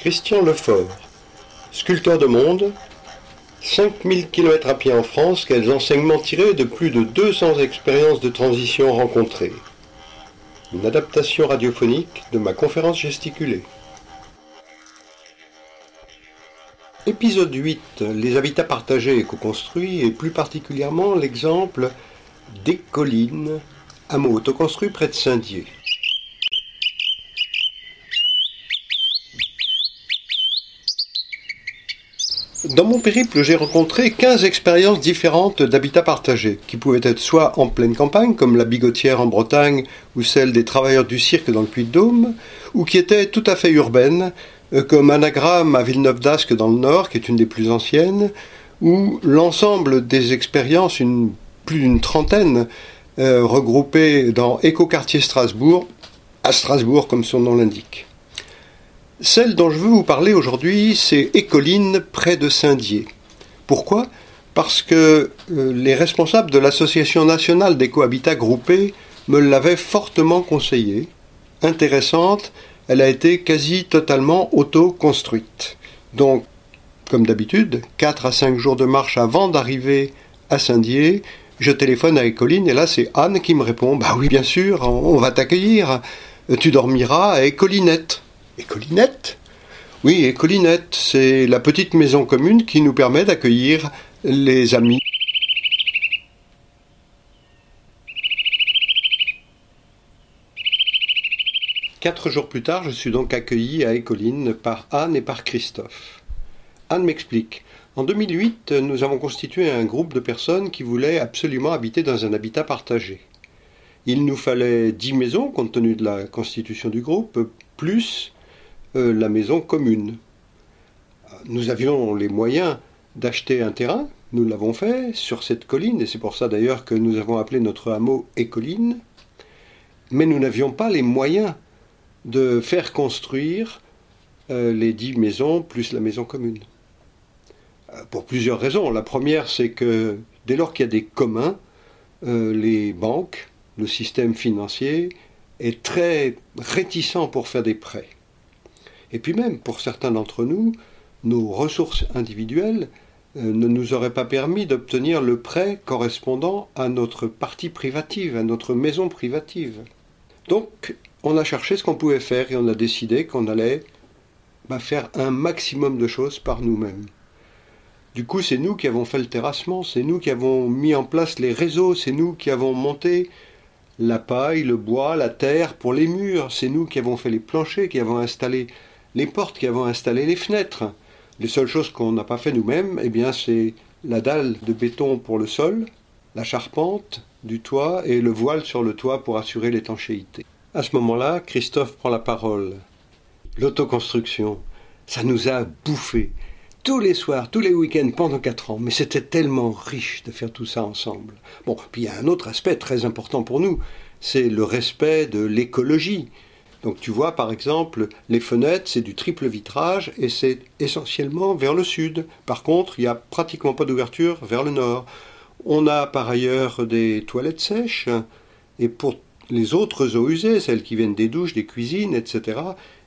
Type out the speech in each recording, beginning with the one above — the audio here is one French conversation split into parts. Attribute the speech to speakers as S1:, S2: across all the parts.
S1: Christian Lefort, sculpteur de monde, 5000 km à pied en France, quels enseignements tirés de plus de 200 expériences de transition rencontrées? Une adaptation radiophonique de ma conférence gesticulée. Épisode 8. Les habitats partagés et co-construits, et plus particulièrement l'exemple des collines, hameau autoconstruit près de Saint-Dié. Dans mon périple, j'ai rencontré 15 expériences différentes d'habitat partagé, qui pouvaient être soit en pleine campagne, comme la Bigotière en Bretagne, ou celle des travailleurs du cirque dans le Puy-de-Dôme, ou qui étaient tout à fait urbaines, euh, comme Anagramme à Villeneuve d'Ascq dans le Nord, qui est une des plus anciennes, ou l'ensemble des expériences, une, plus d'une trentaine, euh, regroupées dans Écoquartier Strasbourg, à Strasbourg comme son nom l'indique. Celle dont je veux vous parler aujourd'hui, c'est Écoline, près de Saint-Dié. Pourquoi? Parce que euh, les responsables de l'Association nationale des cohabitats groupés me l'avaient fortement conseillé. Intéressante, elle a été quasi totalement auto-construite. Donc, comme d'habitude, 4 à 5 jours de marche avant d'arriver à Saint-Dié, je téléphone à Écoline et là c'est Anne qui me répond Bah oui, bien sûr, on va t'accueillir. Tu dormiras à Écolinette. Et Collinette? Oui, et Collinette, c'est la petite maison commune qui nous permet d'accueillir les amis. Quatre jours plus tard, je suis donc accueilli à Écoline par Anne et par Christophe. Anne m'explique. En 2008, nous avons constitué un groupe de personnes qui voulaient absolument habiter dans un habitat partagé. Il nous fallait dix maisons compte tenu de la constitution du groupe, plus euh, la maison commune. Nous avions les moyens d'acheter un terrain, nous l'avons fait sur cette colline, et c'est pour ça d'ailleurs que nous avons appelé notre hameau Écoline, mais nous n'avions pas les moyens de faire construire euh, les dix maisons plus la maison commune. Euh, pour plusieurs raisons. La première, c'est que dès lors qu'il y a des communs, les banques, le système financier est très réticent pour faire des prêts. Et puis même, pour certains d'entre nous, nos ressources individuelles euh, ne nous auraient pas permis d'obtenir le prêt correspondant à notre partie privative, à notre maison privative. Donc, on a cherché ce qu'on pouvait faire et on a décidé qu'on allait bah, faire un maximum de choses par nous-mêmes. Du coup, c'est nous qui avons fait le terrassement, c'est nous qui avons mis en place les réseaux, c'est nous qui avons monté la paille, le bois, la terre pour les murs, c'est nous qui avons fait les planchers, qui avons installé les portes qui avons installé les fenêtres. Les seules choses qu'on n'a pas fait nous-mêmes, eh bien, c'est la dalle de béton pour le sol, la charpente du toit et le voile sur le toit pour assurer l'étanchéité. À ce moment-là, Christophe prend la parole. L'autoconstruction, ça nous a bouffé. Tous les soirs, tous les week-ends, pendant quatre ans. Mais c'était tellement riche de faire tout ça ensemble. Bon, puis il y a un autre aspect très important pour nous, c'est le respect de l'écologie. Donc tu vois par exemple les fenêtres c'est du triple vitrage et c'est essentiellement vers le sud. Par contre il n'y a pratiquement pas d'ouverture vers le nord. On a par ailleurs des toilettes sèches et pour les autres eaux usées, celles qui viennent des douches, des cuisines, etc.,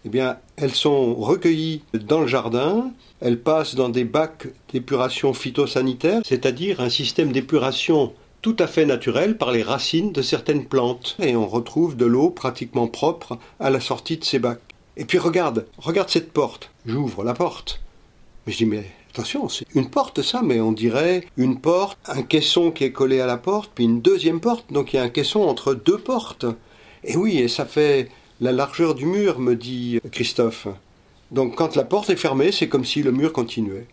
S1: eh bien, elles sont recueillies dans le jardin, elles passent dans des bacs d'épuration phytosanitaire, c'est-à-dire un système d'épuration tout à fait naturel par les racines de certaines plantes. Et on retrouve de l'eau pratiquement propre à la sortie de ces bacs. Et puis regarde, regarde cette porte. J'ouvre la porte. Mais je dis, mais attention, c'est une porte ça, mais on dirait une porte, un caisson qui est collé à la porte, puis une deuxième porte. Donc il y a un caisson entre deux portes. Et oui, et ça fait la largeur du mur, me dit Christophe. Donc quand la porte est fermée, c'est comme si le mur continuait.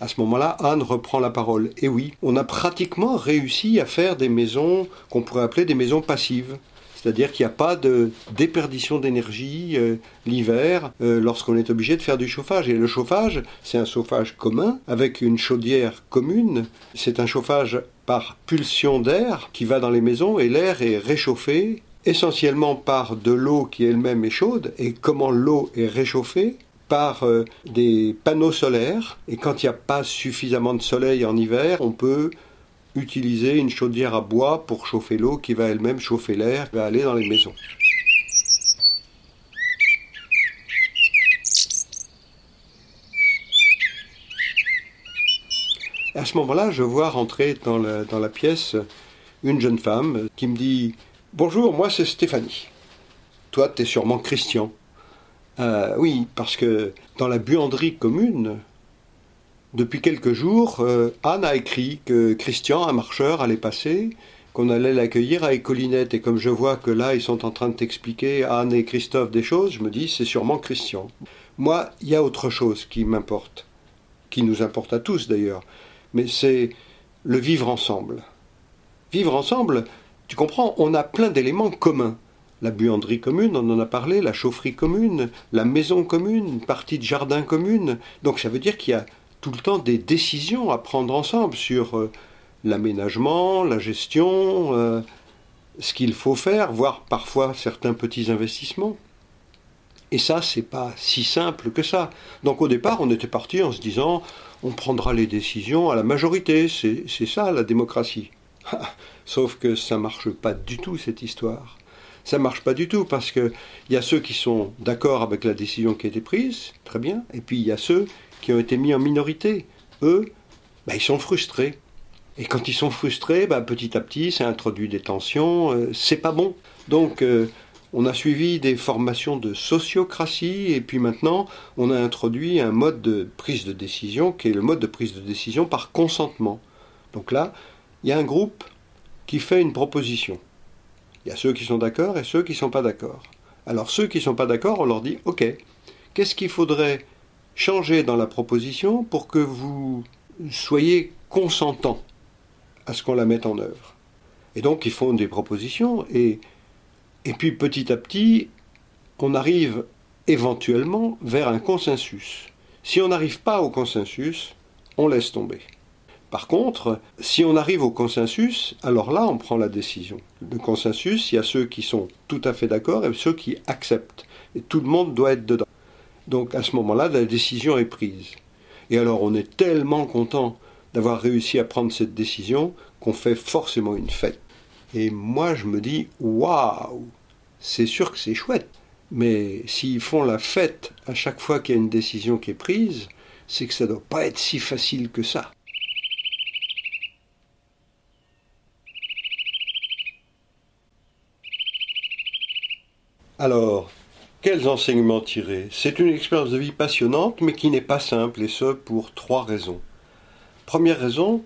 S1: À ce moment-là, Anne reprend la parole. Et oui, on a pratiquement réussi à faire des maisons qu'on pourrait appeler des maisons passives. C'est-à-dire qu'il n'y a pas de déperdition d'énergie euh, l'hiver euh, lorsqu'on est obligé de faire du chauffage. Et le chauffage, c'est un chauffage commun avec une chaudière commune. C'est un chauffage par pulsion d'air qui va dans les maisons et l'air est réchauffé essentiellement par de l'eau qui elle-même est chaude. Et comment l'eau est réchauffée? par euh, des panneaux solaires. Et quand il n'y a pas suffisamment de soleil en hiver, on peut utiliser une chaudière à bois pour chauffer l'eau qui va elle-même chauffer l'air, qui va aller dans les maisons. À ce moment-là, je vois rentrer dans la, pièce une jeune femme qui me dit Bonjour, moi c'est Stéphanie. Toi, t'es sûrement Christian. Euh, oui, parce que dans la buanderie commune, depuis quelques jours, euh, Anne a écrit que Christian, un marcheur, allait passer, qu'on allait l'accueillir à Écolinette. Et comme je vois que là, ils sont en train de t'expliquer, Anne et Christophe, des choses, je me dis, c'est sûrement Christian. Moi, il y a autre chose qui m'importe, qui nous importe à tous d'ailleurs, mais c'est le vivre ensemble. Vivre ensemble, tu comprends, on a plein d'éléments communs la buanderie commune, on en a parlé, la chaufferie commune, la maison commune, une partie de jardin commune. Donc ça veut dire qu'il y a tout le temps des décisions à prendre ensemble sur euh, l'aménagement, la gestion, euh, ce qu'il faut faire, voire parfois certains petits investissements. Et ça, c'est pas si simple que ça. Donc au départ, on était parti en se disant, on prendra les décisions à la majorité, c'est ça la démocratie. Sauf que ça marche pas du tout cette histoire ça marche pas du tout parce que il y a ceux qui sont d'accord avec la décision qui a été prise, très bien, et puis il y a ceux qui ont été mis en minorité. Eux, bah, ils sont frustrés. Et quand ils sont frustrés, bah, petit à petit, ça introduit des tensions, euh, c'est pas bon. Donc, euh, on a suivi des formations de sociocratie, et puis maintenant, on a introduit un mode de prise de décision qui est le mode de prise de décision par consentement. Donc là, il y a un groupe qui fait une proposition. Il y a ceux qui sont d'accord et ceux qui ne sont pas d'accord. Alors ceux qui ne sont pas d'accord, on leur dit, OK, qu'est-ce qu'il faudrait changer dans la proposition pour que vous soyez consentants à ce qu'on la mette en œuvre? Et donc ils font des propositions et, et puis petit à petit, on arrive éventuellement vers un consensus. Si on n'arrive pas au consensus, on laisse tomber. Par contre, si on arrive au consensus, alors là, on prend la décision. Le consensus, il y a ceux qui sont tout à fait d'accord et ceux qui acceptent. Et tout le monde doit être dedans. Donc à ce moment-là, la décision est prise. Et alors on est tellement content d'avoir réussi à prendre cette décision qu'on fait forcément une fête. Et moi, je me dis, waouh, c'est sûr que c'est chouette. Mais s'ils font la fête à chaque fois qu'il y a une décision qui est prise, c'est que ça ne doit pas être si facile que ça. Alors, quels enseignements tirer? C'est une expérience de vie passionnante, mais qui n'est pas simple, et ce pour trois raisons. Première raison,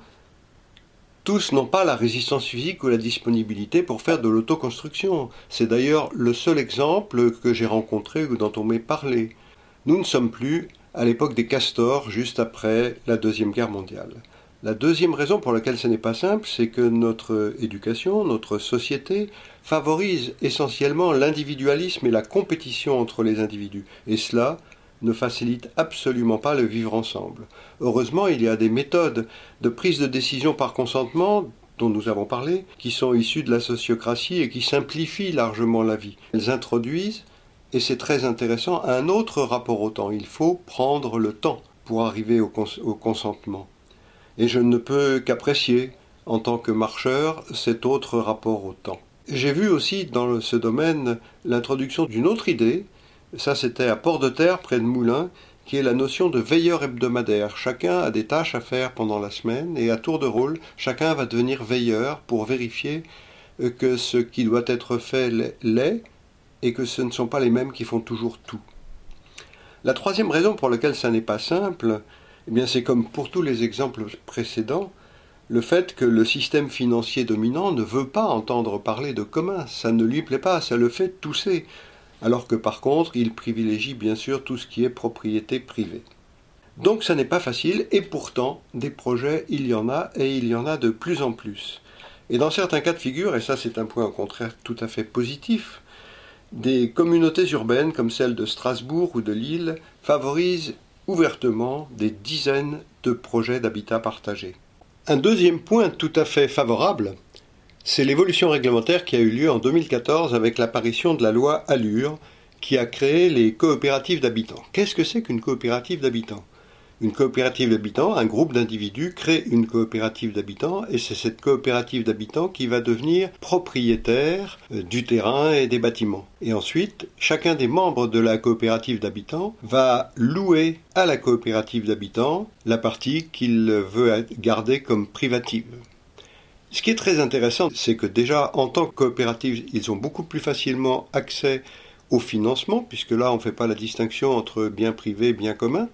S1: tous n'ont pas la résistance physique ou la disponibilité pour faire de l'autoconstruction. C'est d'ailleurs le seul exemple que j'ai rencontré ou dont on m'est parlé. Nous ne sommes plus à l'époque des castors, juste après la Deuxième Guerre mondiale. La deuxième raison pour laquelle ce n'est pas simple, c'est que notre éducation, notre société, favorise essentiellement l'individualisme et la compétition entre les individus. Et cela ne facilite absolument pas le vivre ensemble. Heureusement, il y a des méthodes de prise de décision par consentement dont nous avons parlé, qui sont issues de la sociocratie et qui simplifient largement la vie. Elles introduisent, et c'est très intéressant, un autre rapport au temps. Il faut prendre le temps pour arriver au, au consentement et je ne peux qu'apprécier, en tant que marcheur, cet autre rapport au temps. J'ai vu aussi dans ce domaine l'introduction d'une autre idée, ça c'était à Port-de-Terre, près de Moulins, qui est la notion de veilleur hebdomadaire. Chacun a des tâches à faire pendant la semaine et à tour de rôle, chacun va devenir veilleur pour vérifier euh, que ce qui doit être fait l'est et que ce ne sont pas les mêmes qui font toujours tout. La troisième raison pour laquelle ça n'est pas simple, eh bien, c'est comme pour tous les exemples précédents, le fait que le système financier dominant ne veut pas entendre parler de commun, ça ne lui plaît pas, ça le fait tousser, alors que par contre, il privilégie bien sûr tout ce qui est propriété privée. Donc ça n'est pas facile, et pourtant, des projets, il y en a, et il y en a de plus en plus. Et dans certains cas de figure, et ça c'est un point au contraire tout à fait positif, des communautés urbaines comme celle de Strasbourg ou de Lille favorisent ouvertement des dizaines de projets d'habitat partagé. Un deuxième point tout à fait favorable, c'est l'évolution réglementaire qui a eu lieu en 2014 avec l'apparition de la loi Allure qui a créé les coopératives d'habitants. Qu'est-ce que c'est qu'une coopérative d'habitants? Une coopérative d'habitants, un groupe d'individus crée une coopérative d'habitants et c'est cette coopérative d'habitants qui va devenir propriétaire euh, du terrain et des bâtiments. Et ensuite, chacun des membres de la coopérative d'habitants va louer à la coopérative d'habitants la partie qu'il veut garder comme privative. Ce qui est très intéressant, c'est que déjà en tant que coopérative, ils ont beaucoup plus facilement accès au financement, puisque là on ne fait pas la distinction entre bien privé et bien commun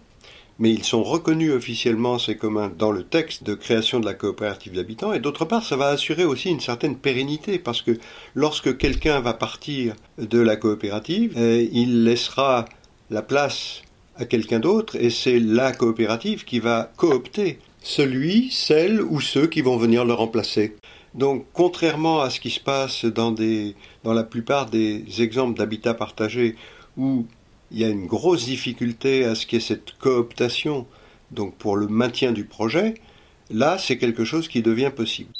S1: mais ils sont reconnus officiellement, ces communs, dans le texte de création de la coopérative d'habitants, et d'autre part, ça va assurer aussi une certaine pérennité, parce que lorsque quelqu'un va partir de la coopérative, eh, il laissera la place à quelqu'un d'autre, et c'est la coopérative qui va coopter celui, celle ou ceux qui vont venir le remplacer. Donc, contrairement à ce qui se passe dans, des, dans la plupart des exemples d'habitat partagé, où il y a une grosse difficulté à ce qu'il y ait cette cooptation, donc pour le maintien du projet, là c'est quelque chose qui devient possible.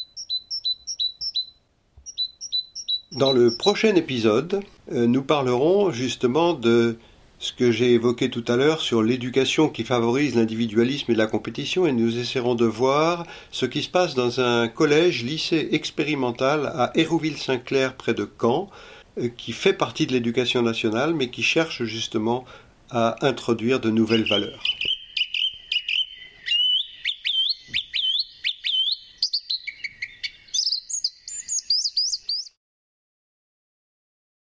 S1: Dans le prochain épisode, euh, nous parlerons justement de ce que j'ai évoqué tout à l'heure sur l'éducation qui favorise l'individualisme et la compétition et nous essaierons de voir ce qui se passe dans un collège lycée expérimental à Hérouville-Saint-Clair près de Caen qui fait partie de l'éducation nationale, mais qui cherche justement à introduire de nouvelles valeurs.